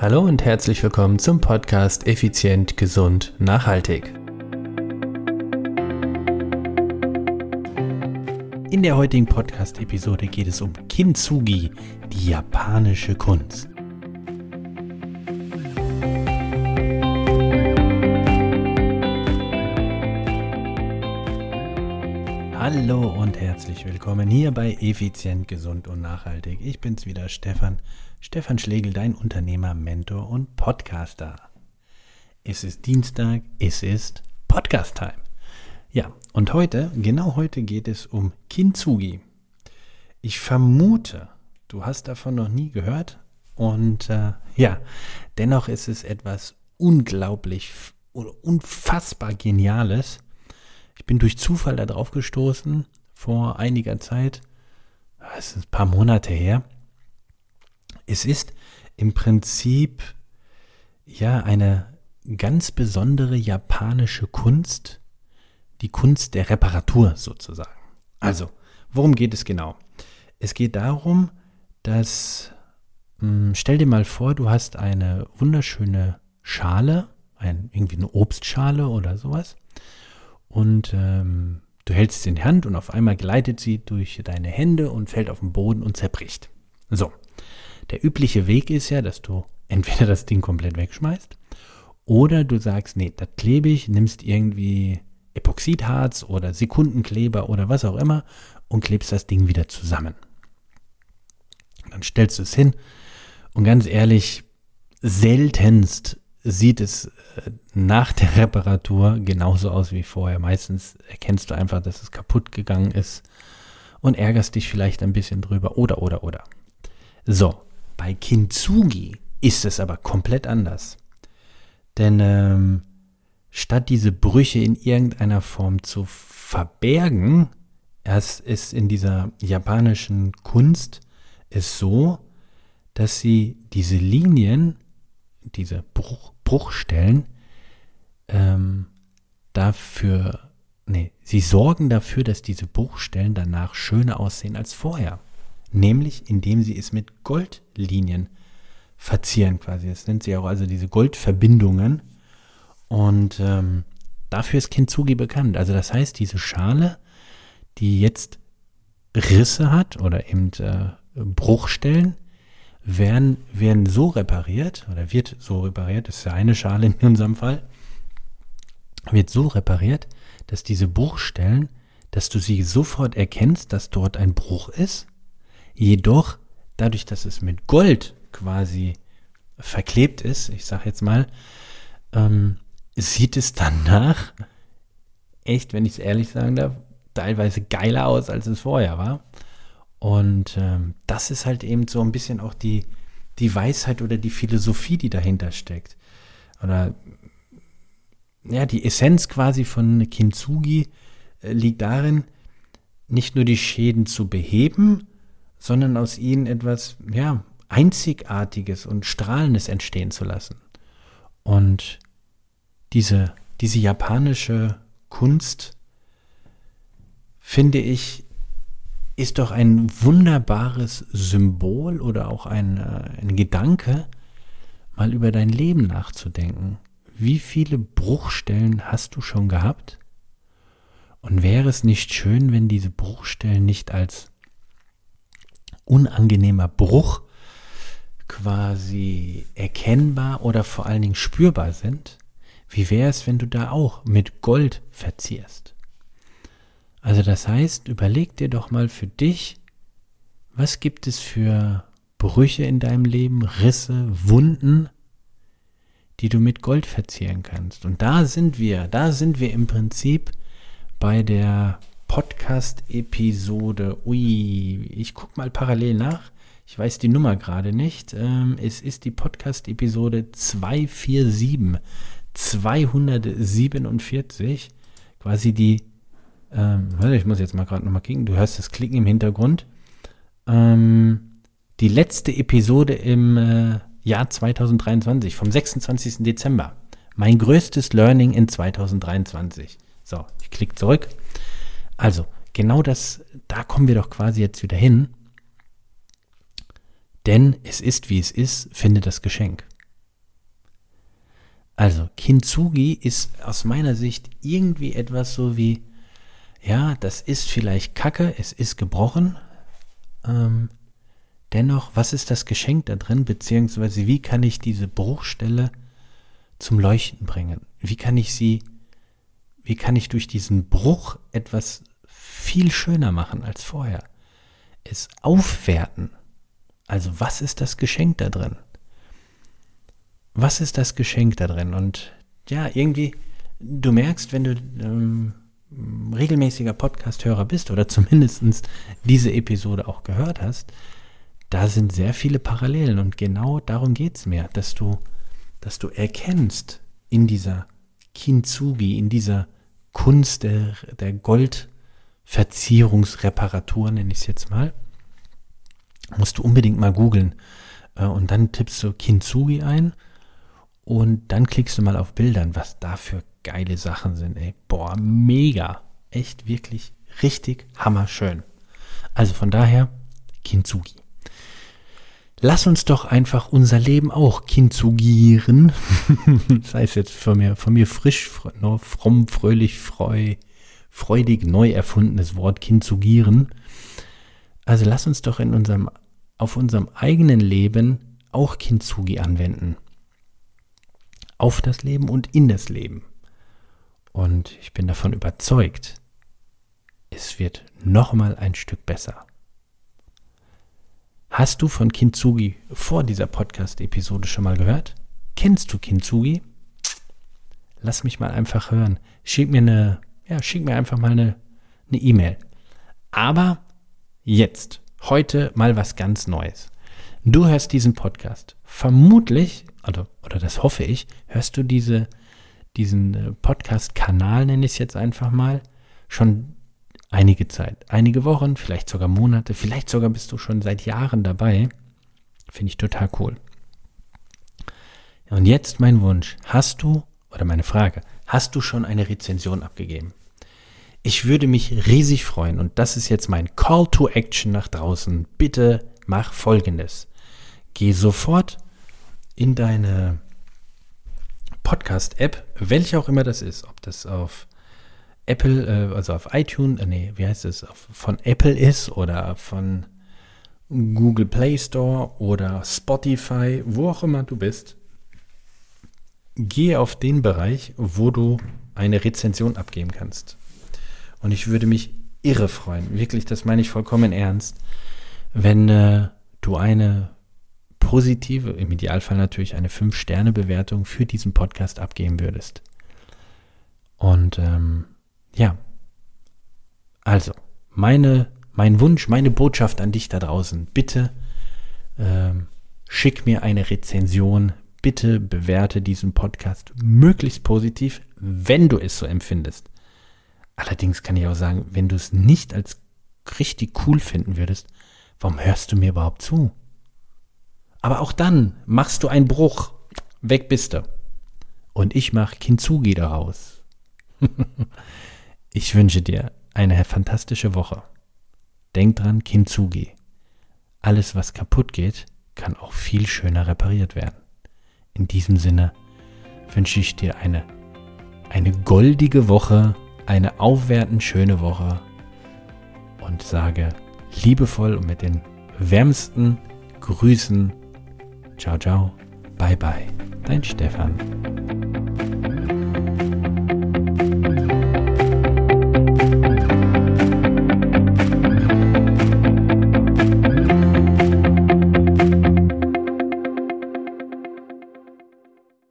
Hallo und herzlich willkommen zum Podcast Effizient, Gesund, Nachhaltig. In der heutigen Podcast-Episode geht es um Kintsugi, die japanische Kunst. Hallo und herzlich willkommen hier bei Effizient, Gesund und Nachhaltig. Ich bin's wieder, Stefan. Stefan Schlegel, dein Unternehmer, Mentor und Podcaster. Es ist Dienstag, es ist Podcast-Time. Ja, und heute, genau heute geht es um Kintsugi. Ich vermute, du hast davon noch nie gehört. Und äh, ja, dennoch ist es etwas unglaublich unfassbar Geniales ich bin durch Zufall darauf gestoßen vor einiger Zeit. Es ist ein paar Monate her. Es ist im Prinzip ja eine ganz besondere japanische Kunst, die Kunst der Reparatur sozusagen. Also, worum geht es genau? Es geht darum, dass, hm, stell dir mal vor, du hast eine wunderschöne Schale, ein, irgendwie eine Obstschale oder sowas und ähm, du hältst sie in die Hand und auf einmal gleitet sie durch deine Hände und fällt auf den Boden und zerbricht. So, der übliche Weg ist ja, dass du entweder das Ding komplett wegschmeißt oder du sagst, nee, das klebe ich, nimmst irgendwie Epoxidharz oder Sekundenkleber oder was auch immer und klebst das Ding wieder zusammen. Dann stellst du es hin und ganz ehrlich, seltenst sieht es äh, nach der Reparatur genauso aus wie vorher. Meistens erkennst du einfach, dass es kaputt gegangen ist und ärgerst dich vielleicht ein bisschen drüber oder oder oder. So, bei Kintsugi ist es aber komplett anders. Denn ähm, statt diese Brüche in irgendeiner Form zu verbergen, es ist in dieser japanischen Kunst es so, dass sie diese Linien, diese Bruch, Bruchstellen ähm, dafür, nee, sie sorgen dafür, dass diese Bruchstellen danach schöner aussehen als vorher. Nämlich indem sie es mit Goldlinien verzieren quasi. Das nennt sie auch also diese Goldverbindungen. Und ähm, dafür ist Kintsugi bekannt. Also das heißt, diese Schale, die jetzt Risse hat oder eben äh, Bruchstellen, werden, werden so repariert oder wird so repariert, das ist ja eine Schale in unserem Fall, wird so repariert, dass diese Bruchstellen, dass du sie sofort erkennst, dass dort ein Bruch ist, jedoch dadurch, dass es mit Gold quasi verklebt ist, ich sag jetzt mal, ähm, sieht es danach echt, wenn ich es ehrlich sagen darf, teilweise geiler aus, als es vorher war. Und ähm, das ist halt eben so ein bisschen auch die, die Weisheit oder die Philosophie, die dahinter steckt. Oder ja, die Essenz quasi von Kintsugi äh, liegt darin, nicht nur die Schäden zu beheben, sondern aus ihnen etwas ja, Einzigartiges und Strahlendes entstehen zu lassen. Und diese, diese japanische Kunst, finde ich, ist doch ein wunderbares Symbol oder auch ein, äh, ein Gedanke, mal über dein Leben nachzudenken. Wie viele Bruchstellen hast du schon gehabt? Und wäre es nicht schön, wenn diese Bruchstellen nicht als unangenehmer Bruch quasi erkennbar oder vor allen Dingen spürbar sind? Wie wäre es, wenn du da auch mit Gold verzierst? Also das heißt, überleg dir doch mal für dich, was gibt es für Brüche in deinem Leben, Risse, Wunden, die du mit Gold verzieren kannst. Und da sind wir, da sind wir im Prinzip bei der Podcast-Episode. Ui, ich gucke mal parallel nach. Ich weiß die Nummer gerade nicht. Ähm, es ist die Podcast-Episode 247. 247. Quasi die ähm, ich muss jetzt mal gerade nochmal klicken. Du hörst das Klicken im Hintergrund. Ähm, die letzte Episode im äh, Jahr 2023, vom 26. Dezember. Mein größtes Learning in 2023. So, ich klicke zurück. Also, genau das, da kommen wir doch quasi jetzt wieder hin. Denn es ist, wie es ist, finde das Geschenk. Also, Kintsugi ist aus meiner Sicht irgendwie etwas so wie, ja, das ist vielleicht Kacke, es ist gebrochen. Ähm, dennoch, was ist das Geschenk da drin, beziehungsweise wie kann ich diese Bruchstelle zum Leuchten bringen? Wie kann ich sie, wie kann ich durch diesen Bruch etwas viel schöner machen als vorher? Es aufwerten. Also was ist das Geschenk da drin? Was ist das Geschenk da drin? Und ja, irgendwie, du merkst, wenn du ähm, regelmäßiger Podcast-Hörer bist oder zumindest diese Episode auch gehört hast, da sind sehr viele Parallelen und genau darum geht es mir, dass du, dass du erkennst in dieser Kintsugi, in dieser Kunst der, der Goldverzierungsreparatur, nenne ich es jetzt mal, musst du unbedingt mal googeln. Äh, und dann tippst du Kintsugi ein und dann klickst du mal auf Bildern, was da für geile Sachen sind. Ey. Boah, mega. Echt wirklich richtig hammerschön. Also von daher, Kintsugi. Lass uns doch einfach unser Leben auch kintsugieren. das heißt jetzt von mir, von mir frisch, fromm, fröhlich, freu, freudig neu erfundenes Wort kintsugieren. Also lass uns doch in unserem, auf unserem eigenen Leben auch Kintsugi anwenden. Auf das Leben und in das Leben. Und ich bin davon überzeugt, es wird nochmal ein Stück besser. Hast du von Kintsugi vor dieser Podcast-Episode schon mal gehört? Kennst du Kintsugi? Lass mich mal einfach hören. Schick mir eine, ja, schick mir einfach mal eine E-Mail. E Aber jetzt, heute mal was ganz Neues. Du hörst diesen Podcast. Vermutlich, oder, oder das hoffe ich, hörst du diese, diesen äh, Podcast-Kanal, nenne ich es jetzt einfach mal, schon einige Zeit. Einige Wochen, vielleicht sogar Monate, vielleicht sogar bist du schon seit Jahren dabei. Finde ich total cool. Und jetzt mein Wunsch. Hast du, oder meine Frage, hast du schon eine Rezension abgegeben? Ich würde mich riesig freuen und das ist jetzt mein Call to Action nach draußen. Bitte mach Folgendes. Geh sofort in deine Podcast-App, welche auch immer das ist, ob das auf Apple, äh, also auf iTunes, äh, nee, wie heißt es, von Apple ist oder von Google Play Store oder Spotify, wo auch immer du bist, gehe auf den Bereich, wo du eine Rezension abgeben kannst. Und ich würde mich irre freuen, wirklich, das meine ich vollkommen ernst, wenn äh, du eine positive, im Idealfall natürlich eine 5-Sterne-Bewertung für diesen Podcast abgeben würdest. Und ähm, ja. Also, meine, mein Wunsch, meine Botschaft an dich da draußen. Bitte ähm, schick mir eine Rezension. Bitte bewerte diesen Podcast möglichst positiv, wenn du es so empfindest. Allerdings kann ich auch sagen, wenn du es nicht als richtig cool finden würdest, warum hörst du mir überhaupt zu? Aber auch dann machst du einen Bruch. Weg bist du. Und ich mache Kintsugi daraus. Ich wünsche dir eine fantastische Woche. Denk dran, Kintsugi. Alles, was kaputt geht, kann auch viel schöner repariert werden. In diesem Sinne wünsche ich dir eine, eine goldige Woche, eine aufwertend schöne Woche und sage liebevoll und mit den wärmsten Grüßen, ciao, ciao, bye, bye, dein Stefan.